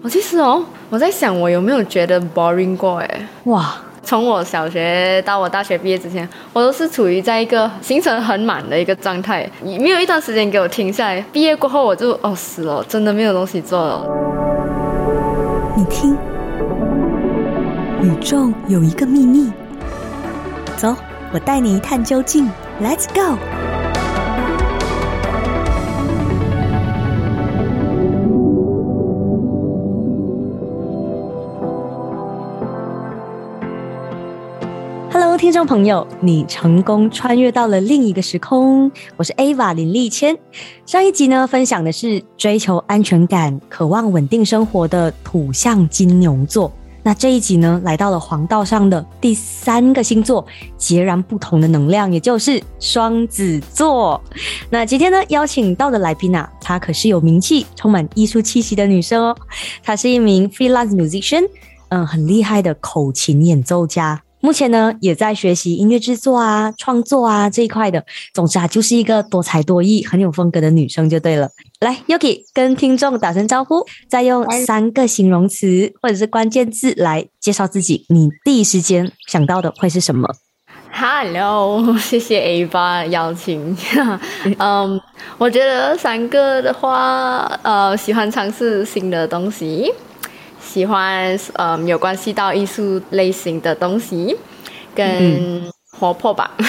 我其实哦，我在想我有没有觉得 boring 过哎？哇，从我小学到我大学毕业之前，我都是处于在一个行程很满的一个状态，没有一段时间给我停下来。毕业过后我就哦死了，真的没有东西做了。你听，宇宙有一个秘密，走，我带你一探究竟，Let's go。听众朋友，你成功穿越到了另一个时空。我是 Ava 林立谦。上一集呢，分享的是追求安全感、渴望稳定生活的土象金牛座。那这一集呢，来到了黄道上的第三个星座，截然不同的能量，也就是双子座。那今天呢，邀请到的来宾啊，她可是有名气、充满艺术气息的女生哦。她是一名 freelance musician，嗯，很厉害的口琴演奏家。目前呢，也在学习音乐制作啊、创作啊这一块的。总之啊，就是一个多才多艺、很有风格的女生就对了。来，Yuki 跟听众打声招呼，再用三个形容词或者是关键字来介绍自己。你第一时间想到的会是什么？Hello，谢谢 A 八邀请。嗯，我觉得三个的话，呃，喜欢尝试新的东西。喜欢呃有关系到艺术类型的东西，跟活泼吧。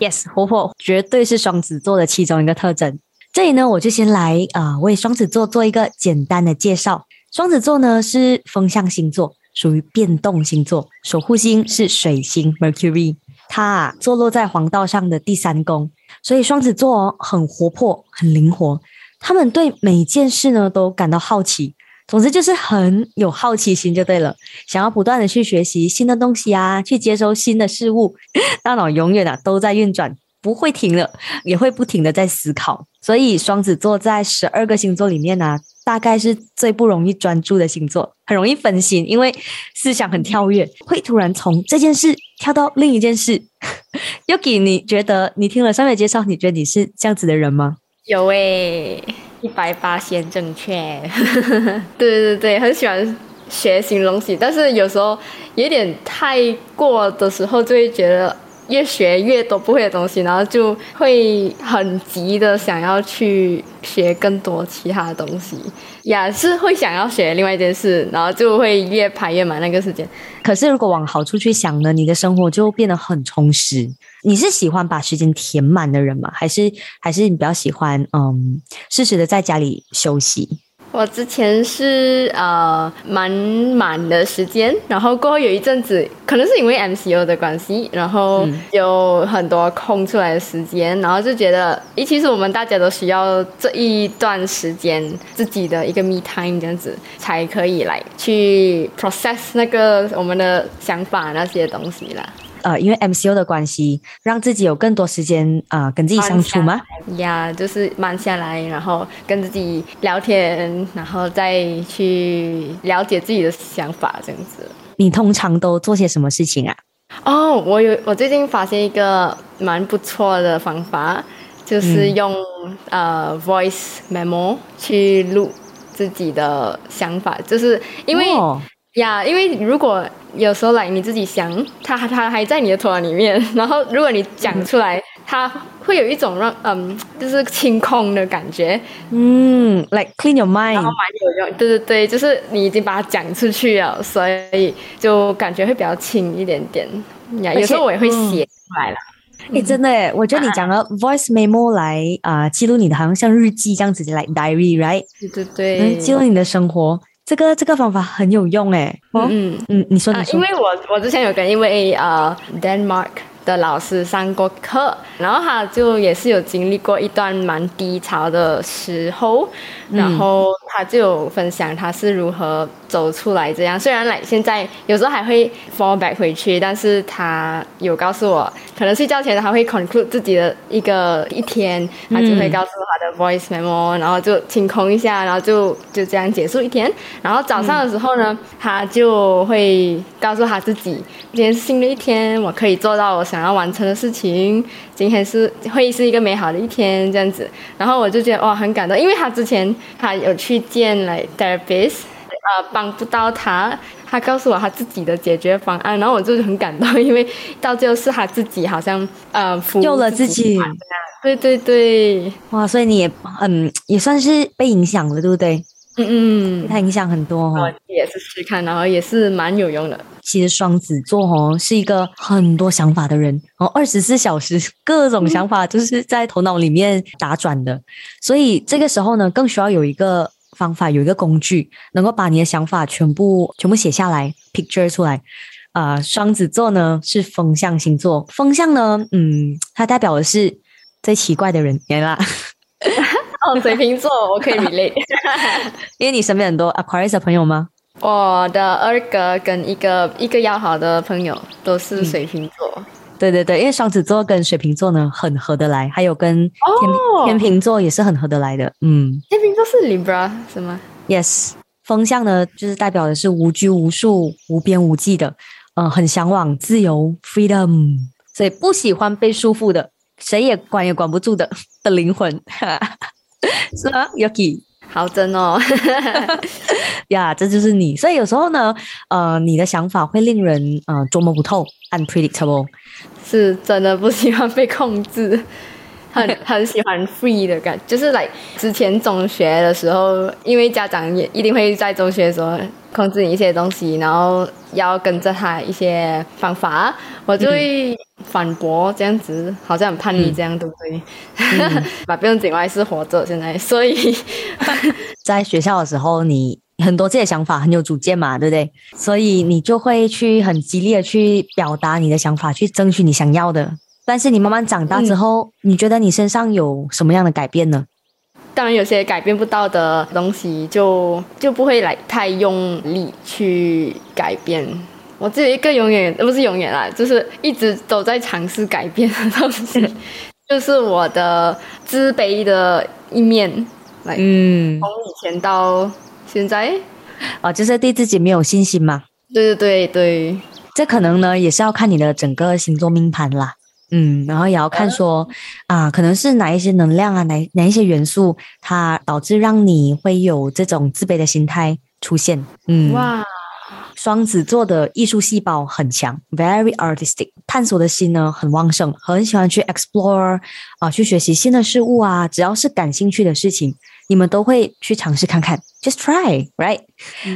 Yes，活泼绝对是双子座的其中一个特征。这里呢，我就先来啊为双子座做一个简单的介绍。双子座呢是风象星座，属于变动星座，守护星是水星 Mercury，它啊坐落在黄道上的第三宫，所以双子座很活泼，很灵活。他们对每件事呢都感到好奇。总之就是很有好奇心就对了，想要不断的去学习新的东西啊，去接收新的事物，大脑永远啊都在运转，不会停了，也会不停的在思考。所以双子座在十二个星座里面呢，大概是最不容易专注的星座，很容易分心，因为思想很跳跃，会突然从这件事跳到另一件事。Yuki，你觉得你听了上面介绍，你觉得你是这样子的人吗？有诶。一百八先正确，对对对很喜欢学新东西，但是有时候有点太过的时候，就会觉得越学越多不会的东西，然后就会很急的想要去学更多其他的东西，也是会想要学另外一件事，然后就会越排越满那个时间。可是如果往好处去想呢，你的生活就变得很充实。你是喜欢把时间填满的人吗？还是还是你比较喜欢嗯，适时的在家里休息？我之前是呃蛮满的时间，然后过后有一阵子，可能是因为 MCO 的关系，然后有很多空出来的时间，然后就觉得，诶，其实我们大家都需要这一段时间自己的一个 me time 这样子，才可以来去 process 那个我们的想法那些东西啦。呃，因为 MCO 的关系，让自己有更多时间啊，跟自己相处吗？呀，就是慢下来，然后跟自己聊天，然后再去了解自己的想法，这样子。你通常都做些什么事情啊？哦，我有，我最近发现一个蛮不错的方法，就是用呃 voice memo 去录自己的想法，就是因为。呀，因为如果有时候来你自己想，他他还在你的头脑里面，然后如果你讲出来，他会有一种让嗯，就是清空的感觉，嗯，like clean your mind，然后蛮有用，对对对，就是你已经把它讲出去了，所以就感觉会比较轻一点点。呀，有时候我也会写出来了。哎，真的哎，我觉得你讲了 voice memo 来啊，记录你的，好像像日记这样子来 diary，right？对对对，记录你的生活。这个这个方法很有用哎，嗯嗯，你说你说，因为我我之前有跟一位呃 Denmark 的老师上过课，然后他就也是有经历过一段蛮低潮的时候，然后他就有分享他是如何。走出来这样，虽然来现在有时候还会 fall back 回去，但是他有告诉我，可能睡觉前他会 conclude 自己的一个一天，他就会告诉他的 voice memo，然后就清空一下，然后就就这样结束一天。然后早上的时候呢，他就会告诉他自己，今天是新的一天，我可以做到我想要完成的事情，今天是会是一个美好的一天这样子。然后我就觉得哇，很感动，因为他之前他有去见来 therapist。呃帮不到他，他告诉我他自己的解决方案，然后我就很感动，因为到最后是他自己好像呃服救了自己对对对，哇，所以你也嗯也算是被影响了，对不对？嗯嗯，它影响很多我哦。也是试看，然后也是蛮有用的。其实双子座哦是一个很多想法的人哦，二十四小时各种想法就是在头脑里面打转的，所以这个时候呢，更需要有一个方法，有一个工具，能够把你的想法全部全部写下来，picture 出来。啊、双子座呢是风象星座，风象呢，嗯，它代表的是最奇怪的人，原来啦，哦，水瓶座我可以 relate。因为你身边很多 Aquarius 的朋友吗？我的二哥跟一个一个要好的朋友都是水瓶座。对对对，因为双子座跟水瓶座呢很合得来，还有跟天、哦天秤座也是很合得来的。嗯天秤座是 Libra 是吗？，yes，风象呢就是代表的是无拘无束、无边无际的，呃，很向往自由 （freedom），所以不喜欢被束缚的，谁也管也管不住的的灵魂，是吗？Yuki 好真哦。呀这就是你。所以有时候呢，呃，你的想法会令人呃捉摸不透，unpredictable。是真的不喜欢被控制，很 很喜欢 free 的感觉就是来之前中学的时候，因为家长也一定会在中学的时候控制你一些东西，然后要跟着他一些方法，我就会反驳这样子，好像很叛逆这样，对不对？把不用紧，我还是活着现在，所以 在学校的时候，你很多自己的想法，很有主见嘛，对不对？所以你就会去很激烈的去表达你的想法，去争取你想要的。但是你慢慢长大之后，你觉得你身上有什么样的改变呢？当然有些改变不到的东西就，就不会来太用力去改变。我只有一个永远呃不是永远啦，就是一直都在尝试改变的东西，就是我的自卑的一面，来、嗯，从以前到现在。啊，就是对自己没有信心嘛。对对对对，这可能呢，也是要看你的整个星座命盘啦。嗯，然后也要看说啊，可能是哪一些能量啊，哪哪一些元素，它导致让你会有这种自卑的心态出现。嗯，哇，双子座的艺术细胞很强，very artistic，探索的心呢很旺盛，很喜欢去 explore 啊、去学习新的事物啊，只要是感兴趣的事情，你们都会去尝试看看，just try，right？、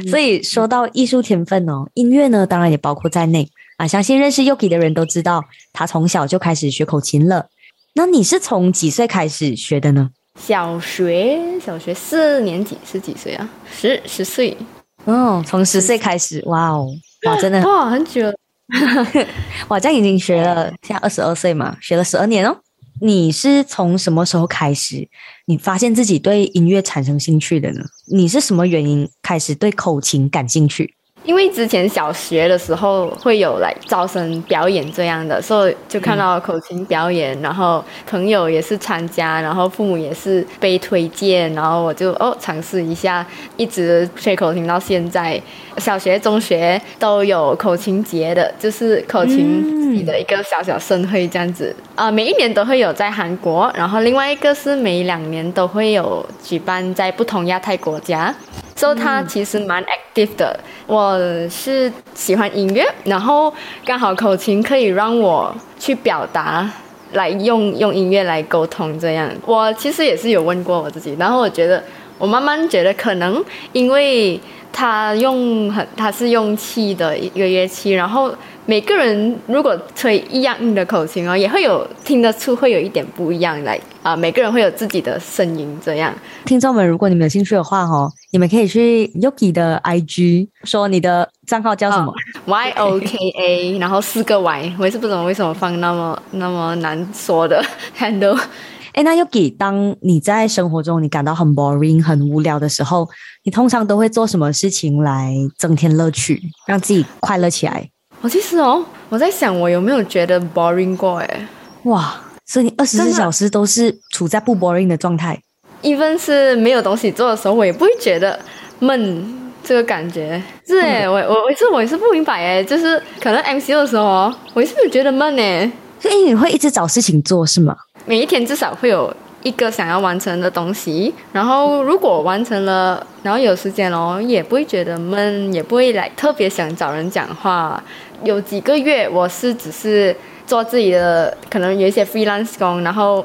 所以说到艺术天分哦，音乐呢当然也包括在内啊。相信认识 Yuki 的人都知道，他从小就开始学口琴了。那你是从几岁开始学的呢？小学小学四年级是几岁啊？十十岁，哦，从十岁开始，哇哦，哇，真的哇，很久了。哇，这样已经学了，现在二十二岁嘛，学了十二年哦。你是从什么时候开始，你发现自己对音乐产生兴趣的呢？你是什么原因开始对口琴感兴趣？因为之前小学的时候会有来招生表演这样的，所以就看到口琴表演，然后朋友也是参加，然后父母也是被推荐，然后我就哦尝试一下，一直吹口琴到现在。小学、中学都有口琴节的，就是口琴自己的一个小小盛会这样子。啊、每一年都会有在韩国，然后另外一个是每两年都会有举办在不同亚太国家。所以它其实蛮 active 的。我是喜欢音乐，然后刚好口琴可以让我去表达，来用用音乐来沟通。这样，我其实也是有问过我自己，然后我觉得，我慢慢觉得可能因为它用很，它是用气的一个乐器，然后每个人如果吹一样硬的口琴哦，也会有听得出会有一点不一样来啊、每个人会有自己的声音这样。听众们，如果你们有兴趣的话哦，你们可以去 Yuki 的 IG 说你的账号叫什么？Y O K A，然后四个 Y，我也是不懂为什么放那么那么难说的 handle。哎，那 Yuki，当你在生活中你感到很 boring、很无聊的时候，你通常都会做什么事情来增添乐趣，让自己快乐起来？我其实哦，我在想我有没有觉得 boring 过诶哇，所以你二十四小时都是处在不 boring 的状态。，even 是没有东西做的时候，我也不会觉得闷。这个感觉是诶，我我我是我也是不明白诶，就是可能 MCO 的时候哦，我也是没有觉得闷诶，所以你会一直找事情做是吗？每一天至少会有一个想要完成的东西，然后如果完成了，然后有时间哦，也不会觉得闷，也不会来特别想找人讲话。有几个月我是只是做自己的，可能有一些 freelance 工，然后。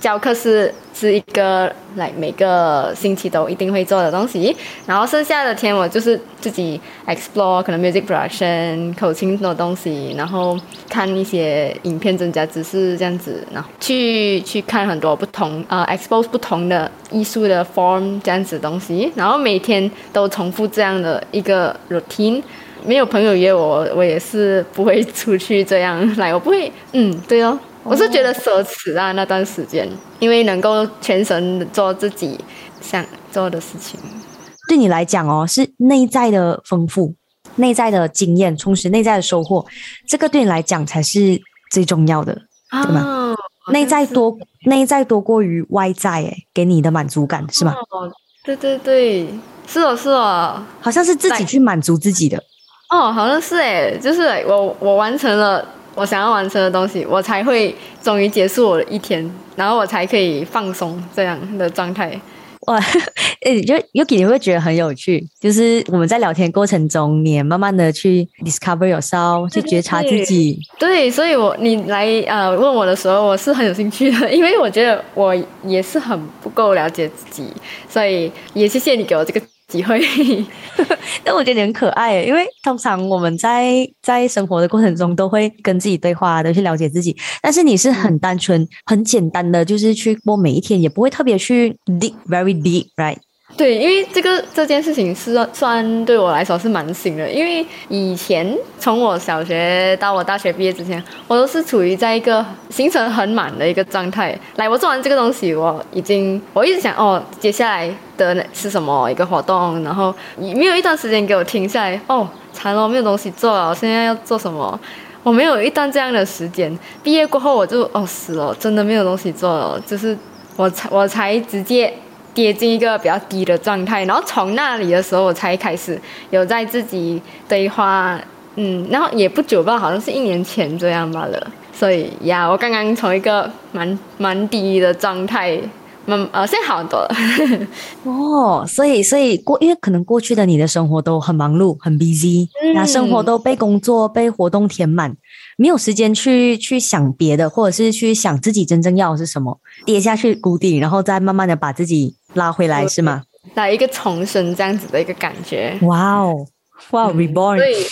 教课是是一个来每个星期都一定会做的东西，然后剩下的天我就是自己 explore 可能 music production 口琴的东西，然后看一些影片增加知识这样子，然后去去看很多不同呃 expose 不同的艺术的 form 这样子东西，然后每天都重复这样的一个 routine。没有朋友约我，我也是不会出去这样来，我不会，嗯，对哦。我是觉得奢侈啊，那段时间，因为能够全神做自己想做的事情，对你来讲哦，是内在的丰富、内在的经验、充实、内在的收获，这个对你来讲才是最重要的，对吗？内在多，内在多过于外在，哎，给你的满足感是吗？对对对，是哦是哦，好像是自己去满足自己的，哦，好像是哎，就是我我完成了。我想要完成的东西，我才会终于结束我的一天，然后我才可以放松这样的状态。哇，诶，就 Yuki 你会觉得很有趣，就是我们在聊天过程中，你也慢慢的去 discover yourself，去觉察自己。对，所以我你来呃问我的时候，我是很有兴趣的，因为我觉得我也是很不够了解自己，所以也谢谢你给我这个。机会，但我觉得你很可爱，因为通常我们在在生活的过程中都会跟自己对话，都去了解自己。但是你是很单纯、很简单的，就是去过每一天，也不会特别去 deep very deep，right？对，因为这个这件事情是算对我来说是蛮新的，因为以前从我小学到我大学毕业之前，我都是处于在一个行程很满的一个状态。来，我做完这个东西，我已经我一直想哦，接下来的是什么一个活动，然后没有一段时间给我停下来哦，惨了，没有东西做了，我现在要做什么？我没有一段这样的时间。毕业过后我就哦死了，真的没有东西做了，就是我才我才直接。跌进一个比较低的状态，然后从那里的时候，我才开始有在自己对话，嗯，然后也不久吧，好像是一年前这样罢了。所以呀，我刚刚从一个蛮蛮低的状态，蛮呃，现在好很多了。哦，所以所以过，因为可能过去的你的生活都很忙碌，很 busy，那生活都被工作、被活动填满。没有时间去去想别的，或者是去想自己真正要的是什么，跌下去谷底，然后再慢慢的把自己拉回来，是吗？来一个重生这样子的一个感觉。哇哦，哇，reborn。对，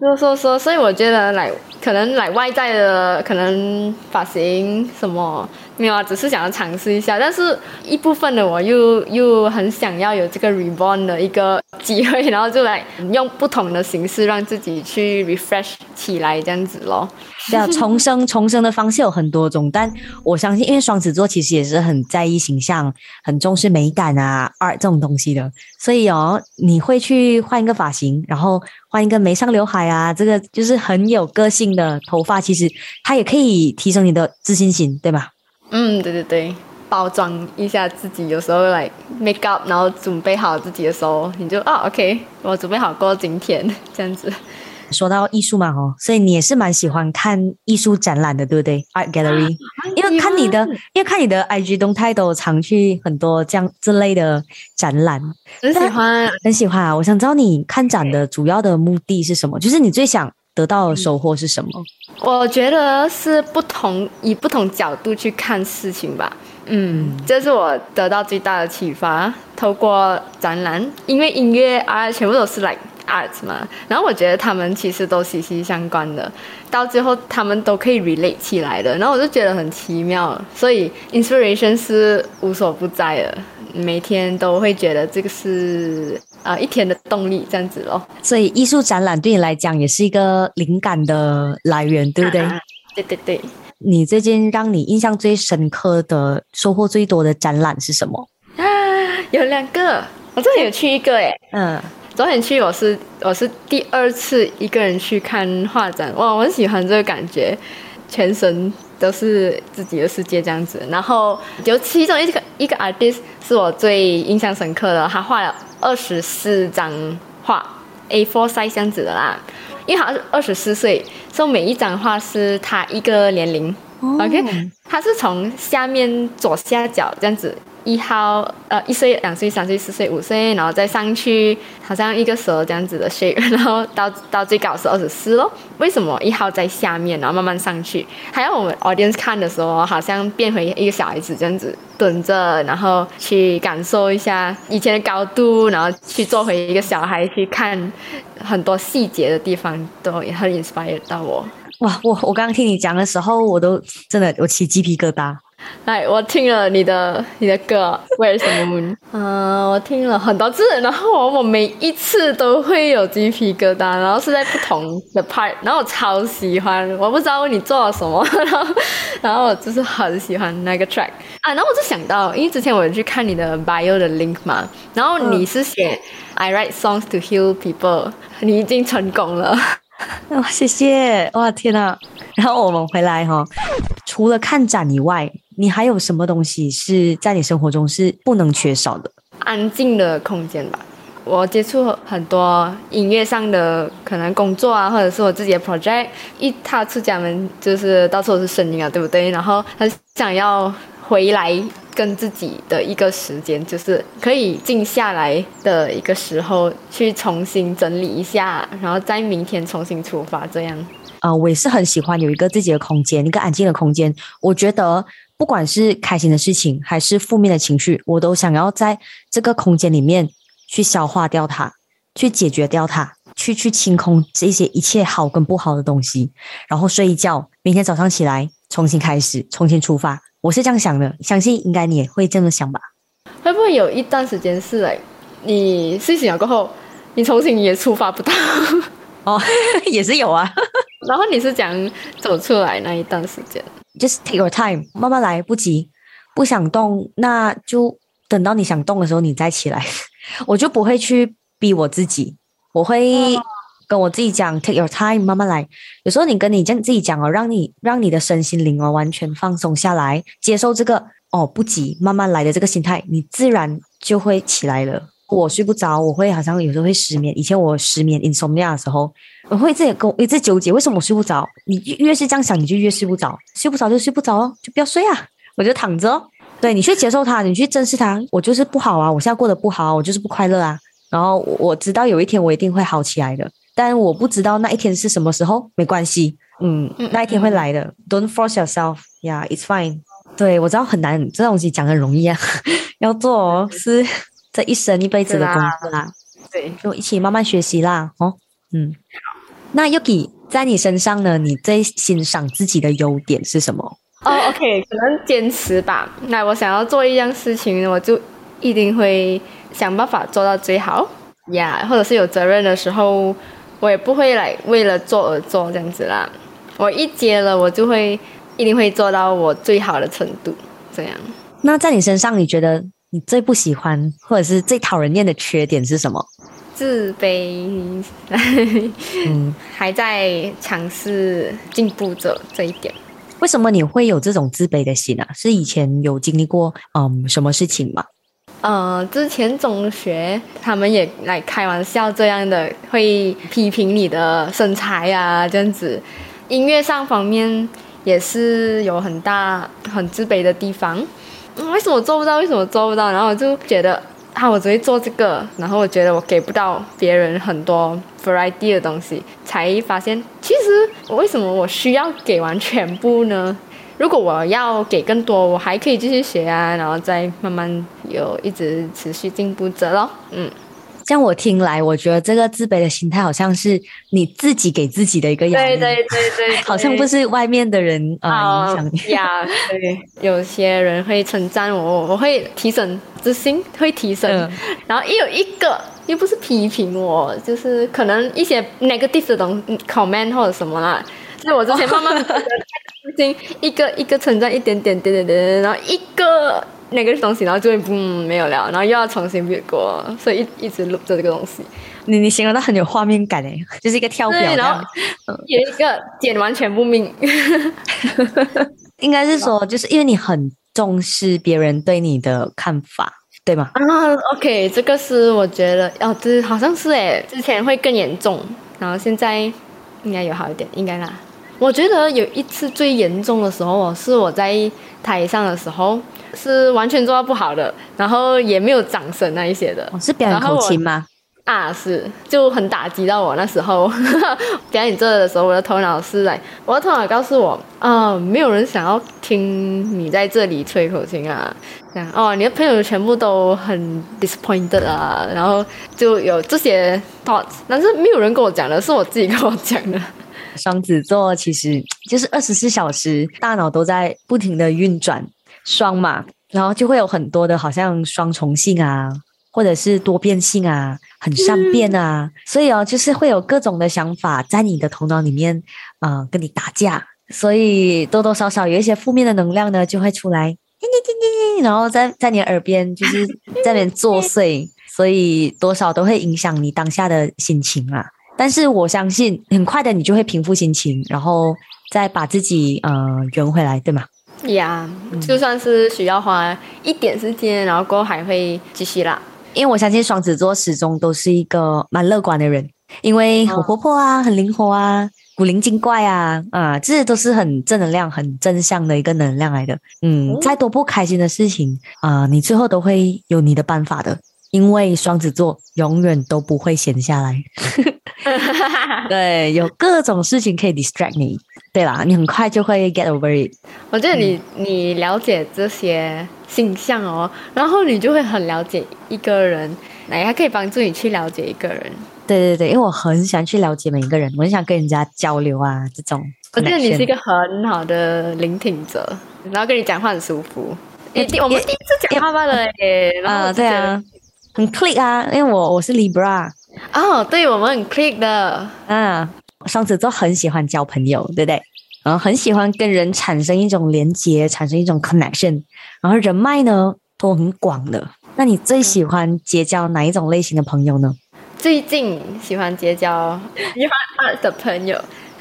说说说，所以我觉得来可能来外在的可能发型什么。没有啊，只是想要尝试一下，但是一部分的我又又很想要有这个 reborn 的一个机会，然后就来用不同的形式让自己去 refresh 起来，这样子咯。对啊，重生重生的方式有很多种，但我相信，因为双子座其实也是很在意形象、很重视美感啊、art 这种东西的，所以哦，你会去换一个发型，然后换一个眉上刘海啊，这个就是很有个性的头发，其实它也可以提升你的自信心，对吧？嗯，对对对，包装一下自己，有时候来 make up，然后准备好自己的时候，你就啊，OK，我准备好过今天 这样子。说到艺术嘛，哦，所以你也是蛮喜欢看艺术展览的，对不对？Art gallery，因为看你的，因为看你的 IG 动态都常去很多这样这类的展览，很喜欢，很喜欢啊！我想知道你看展的主要的目的是什么？就是你最想。得到的收获是什么？我觉得是不同以不同角度去看事情吧。嗯，这是我得到最大的启发。透过展览，因为音乐啊，全部都是 like art 嘛。然后我觉得他们其实都息息相关的，到最后他们都可以 relate 起来的。然后我就觉得很奇妙，所以 inspiration 是无所不在的。每天都会觉得这个是啊一天的动力这样子咯，所以艺术展览对你来讲也是一个灵感的来源，对不对？对对对。你最近让你印象最深刻的、收获最多的展览是什么？啊，有两个，我这里有去一个诶，嗯，昨天去我是我是第二次一个人去看画展，哇，我很喜欢这个感觉，全身。都是自己的世界这样子，然后有其中一个一个 artist 是我最印象深刻的，他画了二十四张画，A4 size 这样子的啦，因为好像是二十四岁，所以每一张画是他一个年龄 OK，它是从下面左下角这样子。一号，呃，一岁、两岁、三岁、四岁、五岁，然后再上去，好像一个蛇这样子的 shape，然后到到最高是二十四咯。为什么一号在下面，然后慢慢上去？还有我们 audience 看的时候，好像变回一个小孩子这样子蹲着，然后去感受一下以前的高度，然后去做回一个小孩去看很多细节的地方，都也很 inspired 到我。哇，我我刚刚听你讲的时候，我都真的我起鸡皮疙瘩。来，我听了你的你的歌《Where's the Moon》，嗯，我听了很多次，然后我每一次都会有鸡皮疙瘩，然后是在不同的 part，然后我超喜欢，我不知道你做了什么，然后然后我就是很喜欢那个 track 啊，然后我就想到，因为之前我去看你的 bio 的 link 嘛，然后你是写 I write songs to heal people，你已经成功了，哇，谢谢，哇天呐，然后我们回来哈，除了看展以外。你还有什么东西是在你生活中是不能缺少的？安静的空间吧。我接触很多音乐上的可能工作啊，或者是我自己的 project，一踏出家门就是到处都是声音啊，对不对？然后很想要回来跟自己的一个时间，就是可以静下来的一个时候，去重新整理一下，然后在明天重新出发。这样啊，我也是很喜欢有一个自己的空间，一个安静的空间。我觉得。不管是开心的事情还是负面的情绪，我都想要在这个空间里面去消化掉它，去解决掉它，去去清空这些一切好跟不好的东西，然后睡一觉，明天早上起来重新开始，重新出发。我是这样想的，相信应该你也会这么想吧？会不会有一段时间是哎，你睡醒了过后，你重新也出发不到？哦，也是有啊。然后你是讲走出来那一段时间？Just take your time，慢慢来，不急。不想动，那就等到你想动的时候，你再起来。我就不会去逼我自己，我会跟我自己讲，take your time，慢慢来。有时候你跟你这样自己讲哦，让你让你的身心灵哦完全放松下来，接受这个哦不急，慢慢来的这个心态，你自然就会起来了。我睡不着，我会好像有时候会失眠。以前我失眠 insomnia 的时候，我会自己跟我一直纠结，为什么我睡不着？你越是这样想，你就越睡不着。睡不着就睡不着哦，就不要睡啊，我就躺着。对你去接受它，你去正视它。我就是不好啊，我现在过得不好，我就是不快乐啊。然后我知道有一天我一定会好起来的，但我不知道那一天是什么时候。没关系，嗯，那一天会来的。Don't force yourself. Yeah, it's fine. 对我知道很难，这东西讲很容易啊，要做哦是。这一生一辈子的工作啦，对，就一起慢慢学习啦，哦，嗯，那 Yuki 在你身上呢？你最欣赏自己的优点是什么？哦，OK，可能坚持吧。那我想要做一样事情，我就一定会想办法做到最好呀。或者是有责任的时候，我也不会来为了做而做这样子啦。我一接了，我就会一定会做到我最好的程度。这样。那在你身上，你觉得？你最不喜欢或者是最讨人厌的缺点是什么？自卑，嗯，还在尝试进步着这一点。为什么你会有这种自卑的心啊？是以前有经历过嗯什么事情吗？呃，之前中学他们也来开玩笑这样的，会批评你的身材啊这样子。音乐上方面也是有很大很自卑的地方。为什么我做不到？为什么做不到？然后我就觉得，啊，我只会做这个，然后我觉得我给不到别人很多 variety 的东西，才发现其实我为什么我需要给完全部呢？如果我要给更多，我还可以继续学啊，然后再慢慢有一直持续进步着咯。嗯。像我听来，我觉得这个自卑的心态好像是你自己给自己的一个压力，对对对对，好像不是外面的人啊影响你呀。对，有些人会称赞我，我会提升自信，会提升。然后也有一个，又不是批评我，就是可能一些 negative 的东 comment 或者什么啦。就是我之前慢慢自信，一个一个存在，一点点点点点，然后一个。那个东西，然后就会嗯没有了，然后又要重新越过，所以一一直录着这个东西。你你形容的很有画面感诶，就是一个跳表，然后有一个剪完全不命。应该是说，就是因为你很重视别人对你的看法，对吗？啊，OK，这个是我觉得哦，这好像是诶，之前会更严重，然后现在应该有好一点，应该啦。我觉得有一次最严重的时候，是我在台上的时候，是完全做到不好的，然后也没有掌声那一些的。是表演口琴吗？啊，是，就很打击到我那时候表演这的时候，我的头脑是来，我的头脑告诉我，啊，没有人想要听你在这里吹口琴啊，这样哦，你的朋友全部都很 disappointed 啊，然后就有这些 thoughts，但是没有人跟我讲的，是我自己跟我讲的。双子座其实就是二十四小时大脑都在不停的运转，双嘛，然后就会有很多的好像双重性啊。或者是多变性啊，很善变啊，所以哦，就是会有各种的想法在你的头脑里面，啊，跟你打架，所以多多少少有一些负面的能量呢，就会出来，然后在在你耳边就是在那边作祟，所以多少都会影响你当下的心情啊。但是我相信，很快的你就会平复心情，然后再把自己呃圆回来，对吗？呀，就算是需要花一点时间，然后过后还会继续啦。因为我相信双子座始终都是一个蛮乐观的人，因为很活泼啊，很灵活啊，古灵精怪啊，啊，这些都是很正能量、很正向的一个能量来的。嗯，再多不开心的事情啊，你最后都会有你的办法的，因为双子座永远都不会闲下来。对，有各种事情可以 distract 你。对啦，你很快就会 get over it。我觉得你你了解这些形象哦，然后你就会很了解一个人，哎，还可以帮助你去了解一个人。对对对，因为我很喜欢去了解每一个人，我很想跟人家交流啊，这种。我觉得你是一个很好的聆听者，然后跟你讲话很舒服。诶，我们第一次讲话罢了诶。啊，对啊，很 click 啊，因为我我是 Libra。哦，对我们很 click 的。嗯。双子座很喜欢交朋友，对不对？然后很喜欢跟人产生一种连接，产生一种 connection。然后人脉呢都很广的。那你最喜欢结交哪一种类型的朋友呢？最近喜欢结交喜欢 art 的朋友。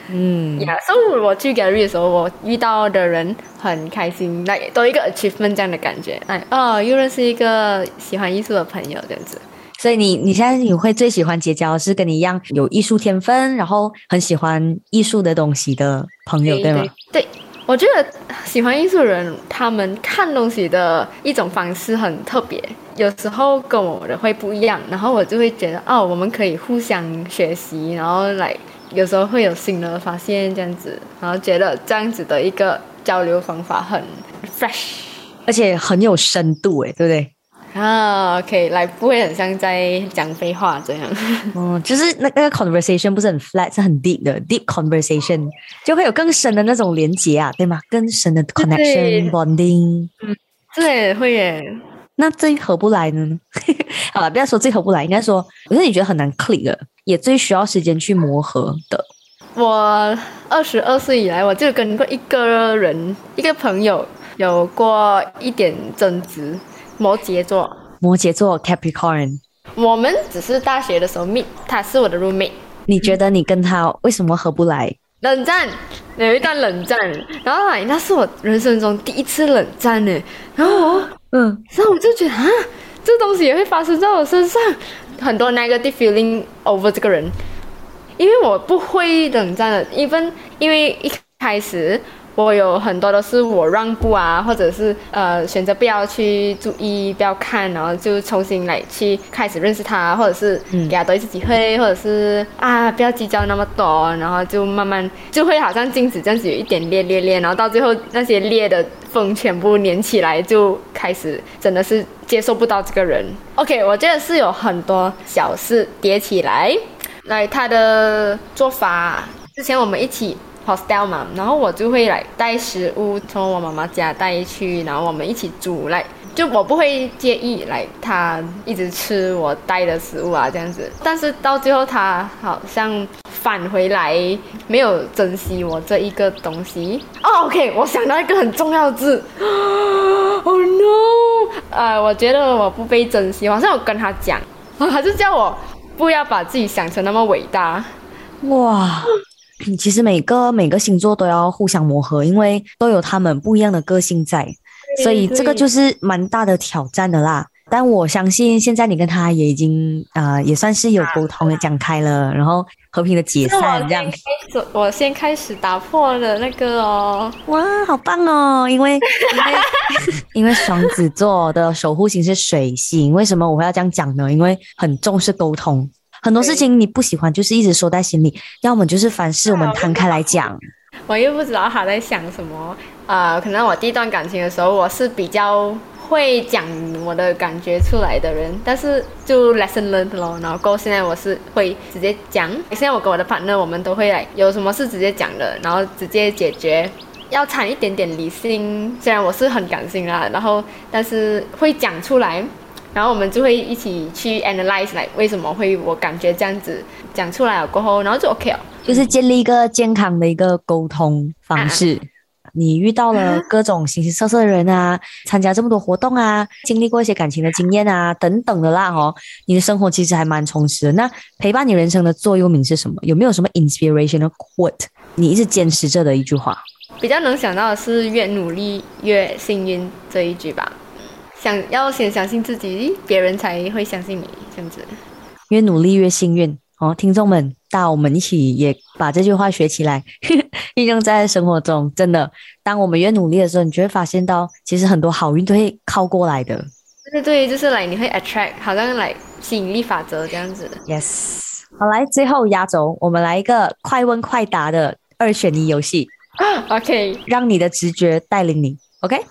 嗯，呀，所以我去 gallery 的时候，我遇到的人很开心，那都一个 achievement 这样的感觉。哎，哦，又认识一个喜欢艺术的朋友，这样子。所以你你现在你会最喜欢结交是跟你一样有艺术天分，然后很喜欢艺术的东西的朋友，对吗？对，我觉得喜欢艺术人，他们看东西的一种方式很特别，有时候跟我的会不一样，然后我就会觉得哦，我们可以互相学习，然后来有时候会有新的发现这样子，然后觉得这样子的一个交流方法很 fresh，而且很有深度，哎，对不对？啊，OK，来不会很像在讲废话这样。嗯，就是那那个 conversation 不是很 flat，是很 deep 的 deep conversation，就会有更深的那种连接啊，对吗？更深的 connection bonding。嗯，对，会耶。那最合不来呢？好了，不要说最合不来，应该说，我觉得你觉得很难 click 的，也最需要时间去磨合的。我二十二岁以来，我就跟过一个人，一个朋友有过一点争执。摩羯座，摩羯座，Capricorn。我们只是大学的时候 meet，他是我的 roommate。你觉得你跟他为什么合不来？冷战，有一段冷战，然后那是我人生中第一次冷战呢。然后，嗯，然后我就觉得啊，这东西也会发生在我身上，很多 negative feeling over 这个人，因为我不会冷战的，因为因为一开始。我有很多都是我让步啊，或者是呃选择不要去注意、不要看，然后就重新来去开始认识他，或者是给他多一次机会，或者是啊不要计较那么多，然后就慢慢就会好像镜子这样子有一点裂裂裂，然后到最后那些裂的缝全部粘起来，就开始真的是接受不到这个人。OK，我觉得是有很多小事叠起来，来他的做法，之前我们一起。Hostel 嘛，然后我就会来带食物从我妈妈家带去，然后我们一起煮来，就我不会介意来他一直吃我带的食物啊这样子，但是到最后他好像返回来没有珍惜我这一个东西。哦，OK，我想到一个很重要的字，Oh no！呃，我觉得我不被珍惜，好像我跟他讲，他就叫我不要把自己想成那么伟大。哇！其实每个每个星座都要互相磨合，因为都有他们不一样的个性在，所以这个就是蛮大的挑战的啦。但我相信现在你跟他也已经呃也算是有沟通的讲开了，然后和平的解散这样。我先开始打破了那个哦，哇，好棒哦！因为因为 因为双子座的守护星是水星，为什么我会要这样讲呢？因为很重视沟通，很多事情你不喜欢就是一直收在心里，要么就是凡事我们摊开来讲。我又不知道他在想什么，呃，可能我第一段感情的时候，我是比较会讲我的感觉出来的人，但是就 lesson learned 咯，然后现在我是会直接讲，现在我跟我的 partner 我们都会来，有什么事直接讲的，然后直接解决，要掺一点点理性，虽然我是很感性啦，然后但是会讲出来。然后我们就会一起去 analyze 来为什么会我感觉这样子讲出来了过后，然后就 OK 了，就是建立一个健康的一个沟通方式。你遇到了各种形形色色的人啊，参加这么多活动啊，经历过一些感情的经验啊，等等的啦哦，你的生活其实还蛮充实的。那陪伴你人生的座右铭是什么？有没有什么 inspirational quote？你一直坚持着的一句话？比较能想到的是越努力越幸运这一句吧。想要先相信自己，别人才会相信你，这样子。越努力越幸运哦，听众们，大我们一起也把这句话学起来，运用在生活中。真的，当我们越努力的时候，你就会发现到，其实很多好运都会靠过来的。对对对，就是来你会 attract，好像来吸引力法则这样子的。Yes，好，来最后压轴，我们来一个快问快答的二选一游戏。OK，让你的直觉带领你。OK，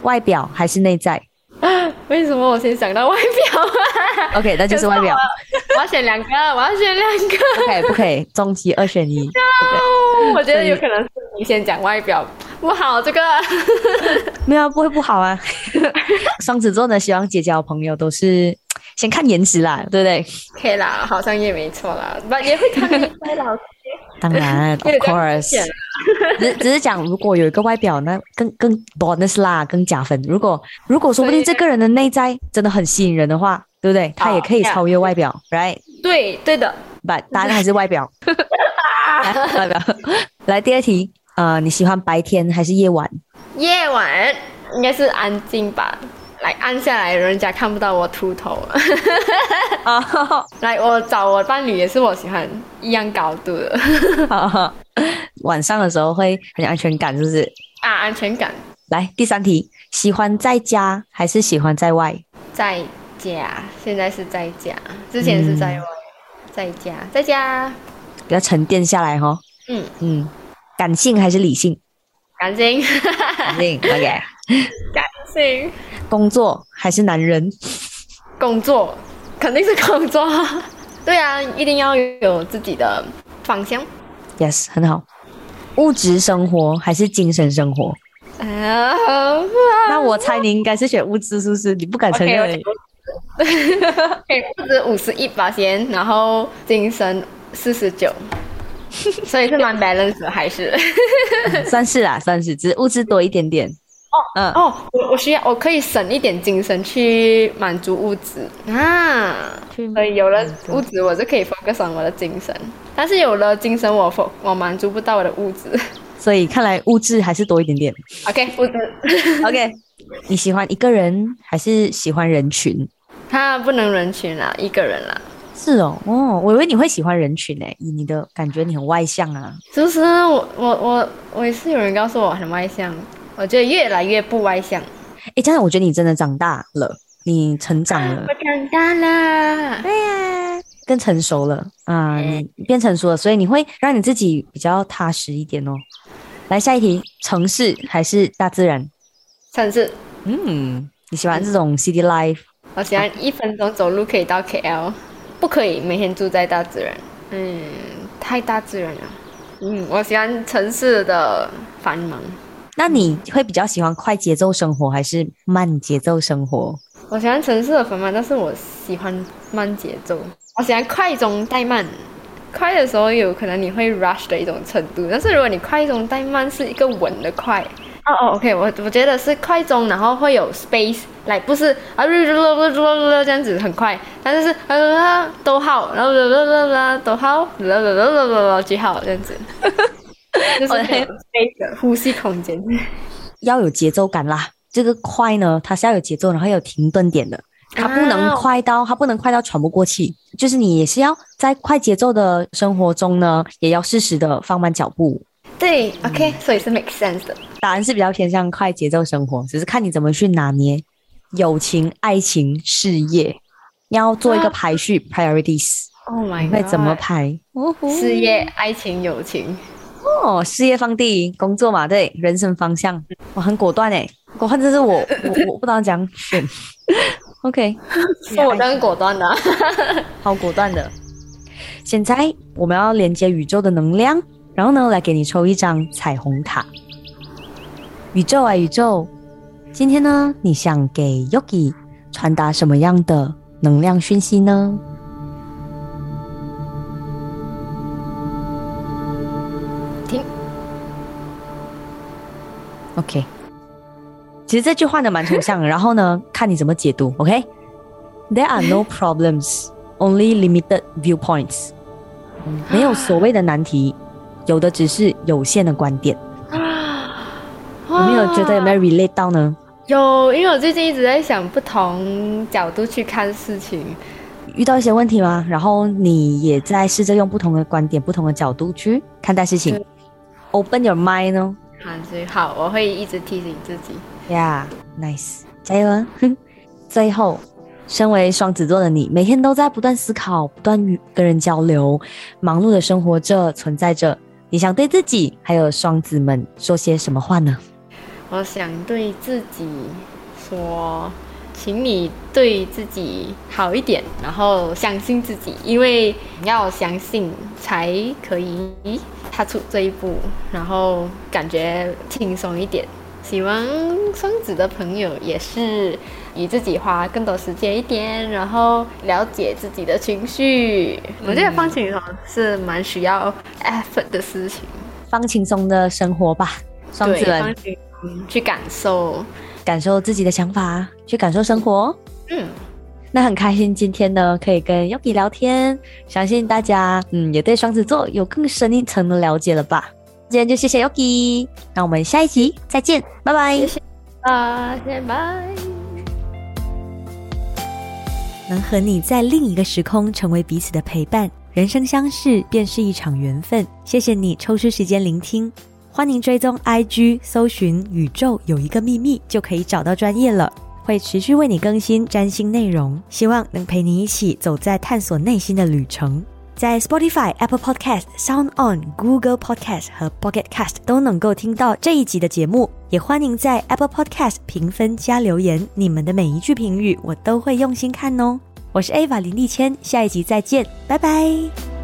外表还是内在？为什么我先想到外表？OK，那就是外表。我要选两个，我要选两个。OK，不可以，终极二选一。我觉得有可能是你先讲外表不好，这个 没有不会不好啊。双子座呢，希望结交朋友都是先看颜值啦，对不对可以啦，好像也没错啦，不也会看外老师。当然，of course，只只是讲，如果有一个外表，那更更 bonus 啦，更加分。如果如果说不定这个人的内在真的很吸引人的话，对不对？他也可以超越外表，right？对对的，不，答案还是外表。外表。来第二题，呃，你喜欢白天还是夜晚？夜晚应该是安静吧。来按下来，人家看不到我秃头。来，我找我伴侣也是我喜欢一样高度的。晚上的时候会很有安全感，是不是？啊，安全感。来，第三题，喜欢在家还是喜欢在外？在家，现在是在家，之前是在外。在家，在家，比较沉淀下来哈。嗯嗯，感性还是理性？感性。感性，OK。感性。工作还是男人？工作肯定是工作。对啊，一定要有自己的方向。Yes，很好。物质生活还是精神生活？啊，那我猜你应该是选物质，是不是？你不敢承认。物质五十一八先，然后精神四十九，所以是蛮 balance 的，还是？算是啦，算是，只是物质多一点点。哦，嗯，哦，我我需要，我可以省一点精神去满足物质啊，所以有了物质，我就可以 focus on 我的精神。但是有了精神，我 f 我满足不到我的物质，所以看来物质还是多一点点。OK，物质，OK。你喜欢一个人还是喜欢人群？他不能人群啦，一个人啦。是哦，哦，我以为你会喜欢人群呢，以你的感觉，你很外向啊。其实我我我我也是有人告诉我很外向。我觉得越来越不外向，哎，这样我觉得你真的长大了，你成长了，我长大了，对呀，更成熟了啊，你变成熟了，所以你会让你自己比较踏实一点哦。来下一题，城市还是大自然？城市。嗯，你喜欢这种 city life？我喜欢一分钟走路可以到 KL，不可以每天住在大自然。嗯，太大自然了。嗯，我喜欢城市的繁忙。那你会比较喜欢快节奏生活还是慢节奏生活？我喜欢城市的繁忙，但是我喜欢慢节奏。我喜欢快中带慢，快的时候有可能你会 rush 的一种程度，但是如果你快中带慢是一个稳的快。哦哦，OK，我我觉得是快中，然后会有 space，来不是啊，这样子很快，但是是啊逗号，然后啦啦啦啦逗号，啦啦啦啦啦啦就好这样子。就是飞的呼吸空间，要有节奏感啦。这个快呢，它是要有节奏，然后有停顿点的。它不能快到，它不能快到喘不过气。就是你也是要在快节奏的生活中呢，也要适时的放慢脚步。对，OK，所以是 make sense 的。答案是比较偏向快节奏生活，只是看你怎么去拿捏友情、爱情、事业，要做一个排序 priorities。Oh my god！会怎么排？事业、爱情、友情。哦，事业放第一，工作嘛，对，人生方向，我很果断诶，果断这是我我我不知道讲选。OK，是我很果断的，好果断的。现在我们要连接宇宙的能量，然后呢，来给你抽一张彩虹卡。宇宙啊，宇宙，今天呢，你想给 Yogi 传达什么样的能量讯息呢？OK。其实这句话呢蛮抽象，然后呢，看你怎么解读。OK，There are no problems, only limited viewpoints。没有所谓的难题，有的只是有限的观点。有没有觉得有没有 relate 到呢？有，因为我最近一直在想不同角度去看事情，遇到一些问题吗？然后你也在试着用不同的观点、不同的角度去看待事情。Open your mind 哦。好，我会一直提醒自己。Yeah，nice，加油啊！最后，身为双子座的你，每天都在不断思考、不断与跟人交流，忙碌的生活着、存在着。你想对自己还有双子们说些什么话呢？我想对自己说，请你对自己好一点，然后相信自己，因为你要相信才可以踏出这一步，然后感觉轻松一点。希望双子的朋友也是与自己花更多时间一点，然后了解自己的情绪。我觉得放轻松是蛮需要 effort 的事情，放轻松的生活吧，双子人，去感受，感受自己的想法，去感受生活。嗯，那很开心今天呢可以跟 Yogi 聊天，相信大家嗯也对双子座有更深一层的了解了吧。今天就谢谢 Yogi，那我们下一集再见，拜拜。谢谢啊，谢谢拜。能和你在另一个时空成为彼此的陪伴，人生相识便是一场缘分。谢谢你抽出时间聆听，欢迎追踪 IG，搜寻宇宙有一个秘密就可以找到专业了，会持续为你更新占星内容，希望能陪你一起走在探索内心的旅程。在 Spotify、Apple Podcast、Sound On、Google Podcast 和 Pocket Cast 都能够听到这一集的节目，也欢迎在 Apple Podcast 评分加留言，你们的每一句评语我都会用心看哦。我是 Ava 林立谦，下一集再见，拜拜。